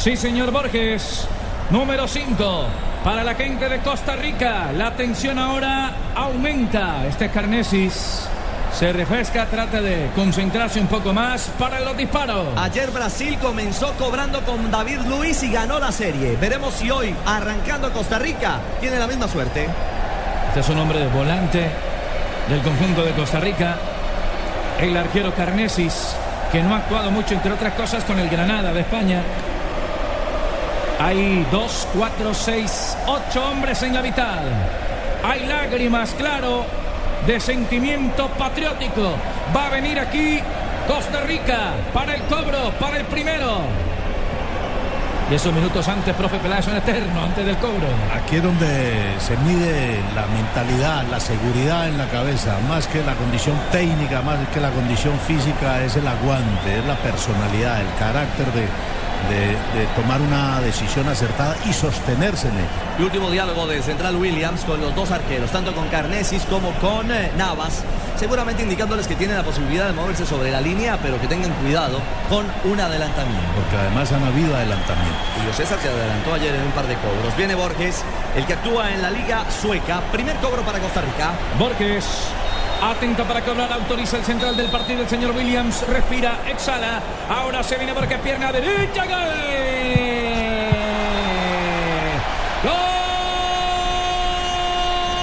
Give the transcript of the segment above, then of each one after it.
Sí, señor Borges. Número 5. Para la gente de Costa Rica, la tensión ahora aumenta. Este Carnesis se refresca, trata de concentrarse un poco más para los disparos. Ayer Brasil comenzó cobrando con David Luis y ganó la serie. Veremos si hoy, arrancando Costa Rica, tiene la misma suerte. Este es un hombre de volante del conjunto de Costa Rica. El arquero Carnesis, que no ha actuado mucho, entre otras cosas, con el Granada de España. Hay dos, cuatro, seis, ocho hombres en la mitad. Hay lágrimas, claro, de sentimiento patriótico. Va a venir aquí Costa Rica para el cobro, para el primero. Y esos minutos antes, profe Peláez, son eternos, antes del cobro. Aquí es donde se mide la mentalidad, la seguridad en la cabeza, más que la condición técnica, más que la condición física, es el aguante, es la personalidad, el carácter de, de, de tomar una decisión acertada y sostenérsele. El último diálogo de Central Williams con los dos arqueros, tanto con Carnesis como con eh, Navas, seguramente indicándoles que tienen la posibilidad de moverse sobre la línea, pero que tengan cuidado con un adelantamiento. Porque además han habido adelantamientos. Julio César se adelantó ayer en un par de cobros. Viene Borges, el que actúa en la Liga Sueca. Primer cobro para Costa Rica. Borges. Atento para cobrar, autoriza el central del partido, el señor Williams. Respira, exhala. Ahora se viene Borges, pierna derecha. ¡Gol!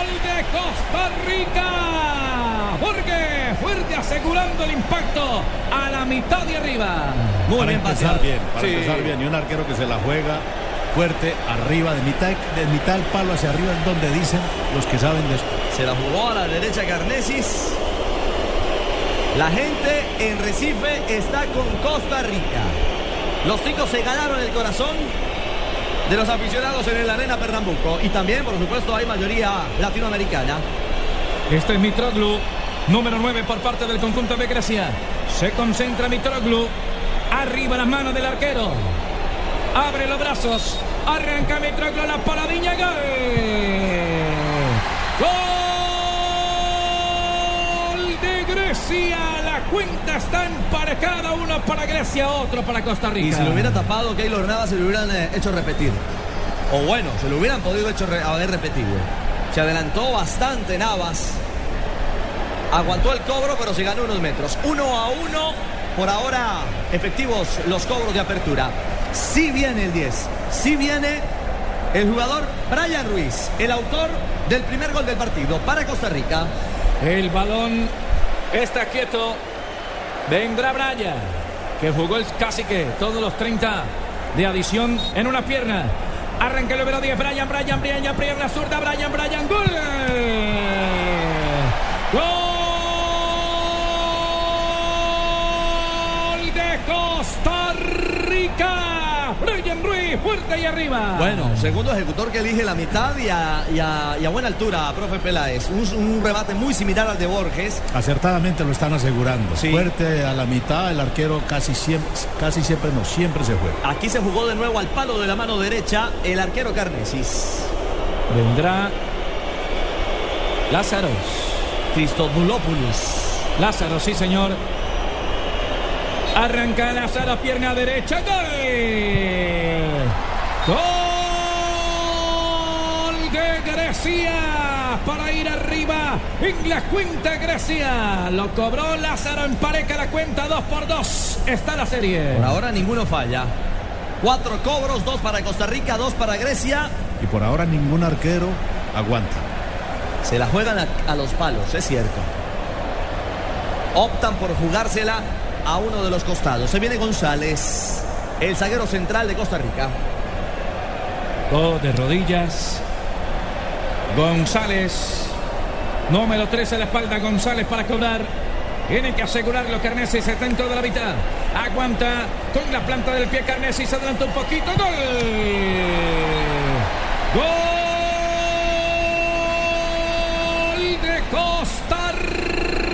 ¡Gol de Costa Rica! Borges, fuerte asegurando el impacto a la mitad de arriba. Muy para bien empezar pateado. bien, para Sí. empezar bien. Y un arquero que se la juega fuerte, arriba, de mitad, de mitad del palo hacia arriba, es donde dicen los que saben de esto. Se la jugó a la derecha Carnesis. La gente en Recife está con Costa Rica. Los ticos se ganaron el corazón de los aficionados en el Arena Pernambuco. Y también, por supuesto, hay mayoría latinoamericana. Este es Mitroglou, número 9 por parte del conjunto de Grecia. Se concentra Mitroglou. Arriba las manos del arquero. Abre los brazos. Arranca Mitroglou la paradilla. ¡Gol! ¡Gol de Grecia! La cuenta está emparejada. Uno para Grecia, otro para Costa Rica. Y si lo hubiera tapado Keylor Navas, se lo hubieran eh, hecho repetir. O bueno, se lo hubieran podido hecho haber repetido. Se adelantó bastante Navas. Aguantó el cobro, pero se ganó unos metros. Uno a uno. Por ahora, efectivos los cobros de apertura. Sí viene el 10. Sí viene el jugador Brian Ruiz, el autor del primer gol del partido para Costa Rica. El balón está quieto. Vendrá Braya, que jugó el casi que todos los 30 de adición en una pierna. Arranca el número 10, Brian, Brian, Brian, pierna zurda, Brian, Brian, gol. Gol de Costa Rica. Brian Ruiz, fuerte y arriba. Bueno, segundo ejecutor que elige la mitad y a, y a- y a buena altura, profe Peláez. Un, un remate muy similar al de Borges. Acertadamente lo están asegurando. Sí. Fuerte a la mitad, el arquero casi siempre, casi siempre no, siempre se juega. Aquí se jugó de nuevo al palo de la mano derecha el arquero Carnesis. Vendrá Lázaros. Cristodulopoulos. Lázaro, sí, señor. Arranca Lázaro, pierna derecha. ¡Gol! ¡Gol de Grecia! Para ir arriba en la cuenta Grecia. Lo cobró Lázaro, empareja la cuenta 2 por 2. Está la serie. Por ahora ninguno falla. Cuatro cobros, dos para Costa Rica, dos para Grecia. Y por ahora ningún arquero aguanta. Se la juegan a, a los palos, es cierto. Optan por jugársela a uno de los costados. Se viene González, el zaguero central de Costa Rica. Go de rodillas. González. Número 13 a la espalda. González para cobrar. Tiene que asegurarlo Carneses está dentro de la mitad. Aguanta con la planta del pie Carnesi. Se adelanta un poquito. Gol. Gol de Costa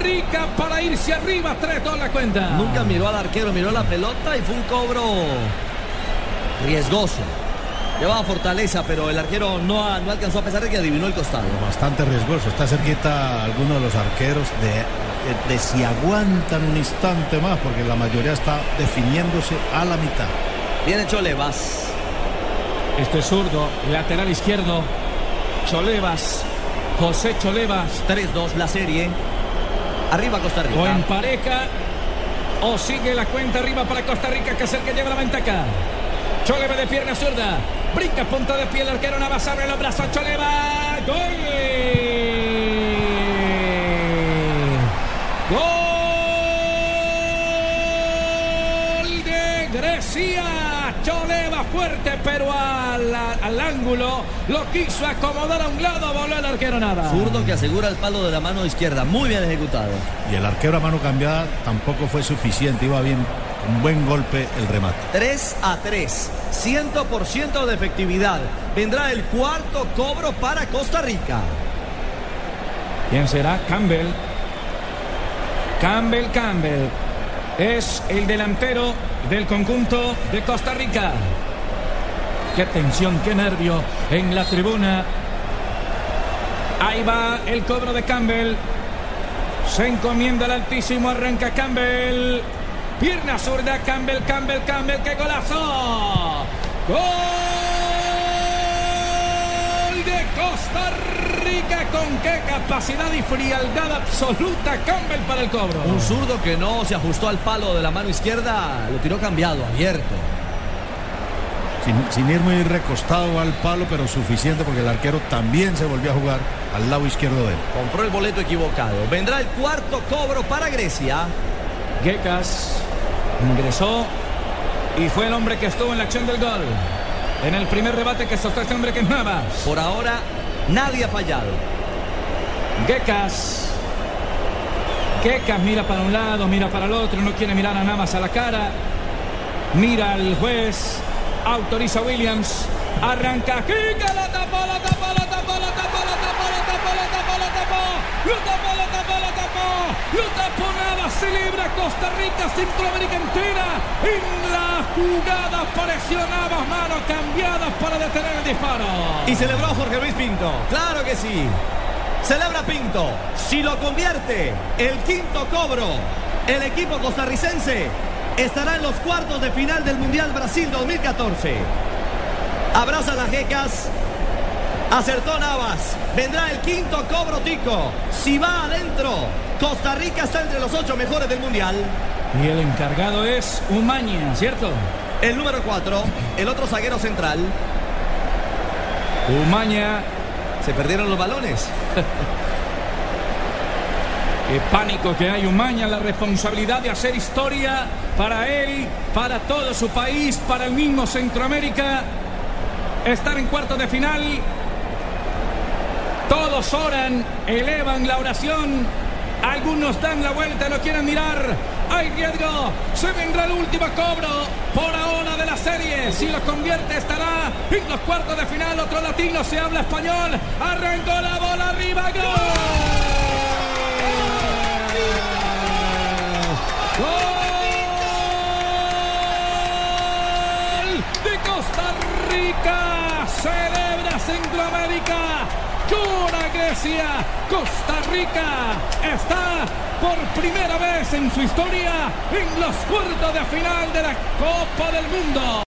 Rica para irse arriba. Tres toda la cuenta. Nunca miró al arquero, miró la pelota y fue un cobro riesgoso. Llevaba fortaleza, pero el arquero no, no alcanzó a pesar de que adivinó el costado. Bastante riesgoso. Está cerquita alguno de los arqueros de, de, si aguantan un instante más, porque la mayoría está definiéndose a la mitad. Viene Cholevas. Este es zurdo, lateral izquierdo. Cholevas. José Cholevas. 3-2 la serie. Arriba Costa Rica. O en pareja. O sigue la cuenta arriba para Costa Rica, que es que lleva la ventaja. Choleva de pierna zurda. Brinca punta de pie el arquero Navas abre los brazos. Choleva. Gol de Grecia. Choleva fuerte, pero al, al, ángulo lo quiso acomodar a un lado. Voló el arquero Navas. Zurdo que asegura el palo de la mano izquierda. Muy bien ejecutado. Y el arquero a mano cambiada tampoco fue suficiente. Iba bien un buen golpe el remate. 3 a 3, 100% de efectividad. Vendrá el cuarto cobro para Costa Rica. ¿Quién será? Campbell. Campbell, Campbell. Es el delantero del conjunto de Costa Rica. Qué tensión, qué nervio en la tribuna. Ahí va el cobro de Campbell. Se encomienda al altísimo, arranca Campbell. Pierna zurda, Campbell, Campbell, Campbell, qué golazo. Gol de Costa Rica con qué capacidad y frialdad absoluta Campbell para el cobro. Un zurdo que no se ajustó al palo de la mano izquierda, lo tiró cambiado, abierto. Sin, sin, ir muy recostado al palo, pero suficiente porque el arquero también se volvió a jugar al lado izquierdo de él. Compró el boleto equivocado. Vendrá el cuarto cobro para Grecia. Gekas ingresó y fue el hombre que estuvo en la acción del gol. En el primer rebate que sostuvo este hombre que es Navas. Por ahora nadie ha fallado. Gekas. Gekas mira para un lado, mira para el otro, no quiere mirar a Navas a la cara. Mira al juez, Autoriza Williams. Arranca. Kika la tapó, la tapó, la tapó, la tapó, la tapó, la tapó, la tapó, la tapó. Lo. Lo nada. Se libra Costa Rica, Centroamérica entera. En la jugada presionaba manos cambiadas para detener el disparo. Y celebró Jorge Luis Pinto. Claro que sí. Celebra Pinto. Si lo convierte, el quinto cobro. El equipo costarricense estará en los cuartos de final del Mundial Brasil 2014. Abraza las jecas. Acertó Navas. Vendrá el quinto cobro Tico. Si va adentro, Costa Rica está entre los ocho mejores del Mundial. Y el encargado es Umaña, ¿cierto? El número cuatro, el otro zaguero central. Umaña. Se perdieron los balones. Qué pánico que hay Umaña, la responsabilidad de hacer historia para él, para todo su país, para el mismo Centroamérica. Estar en cuartos de final. Todos oran, elevan la oración. Algunos dan la vuelta, no quieren mirar. Hay riesgo. Se vendrá el último cobro por ahora de la serie. Si lo convierte estará en los cuartos de final. Otro latino se habla español. Arrancó la bola arriba. ¡Gol! ¡Gol Rica! Celebra Centroamérica. Llora Grecia. Costa Rica está por primera vez en su historia en los cuartos de final de la Copa del Mundo.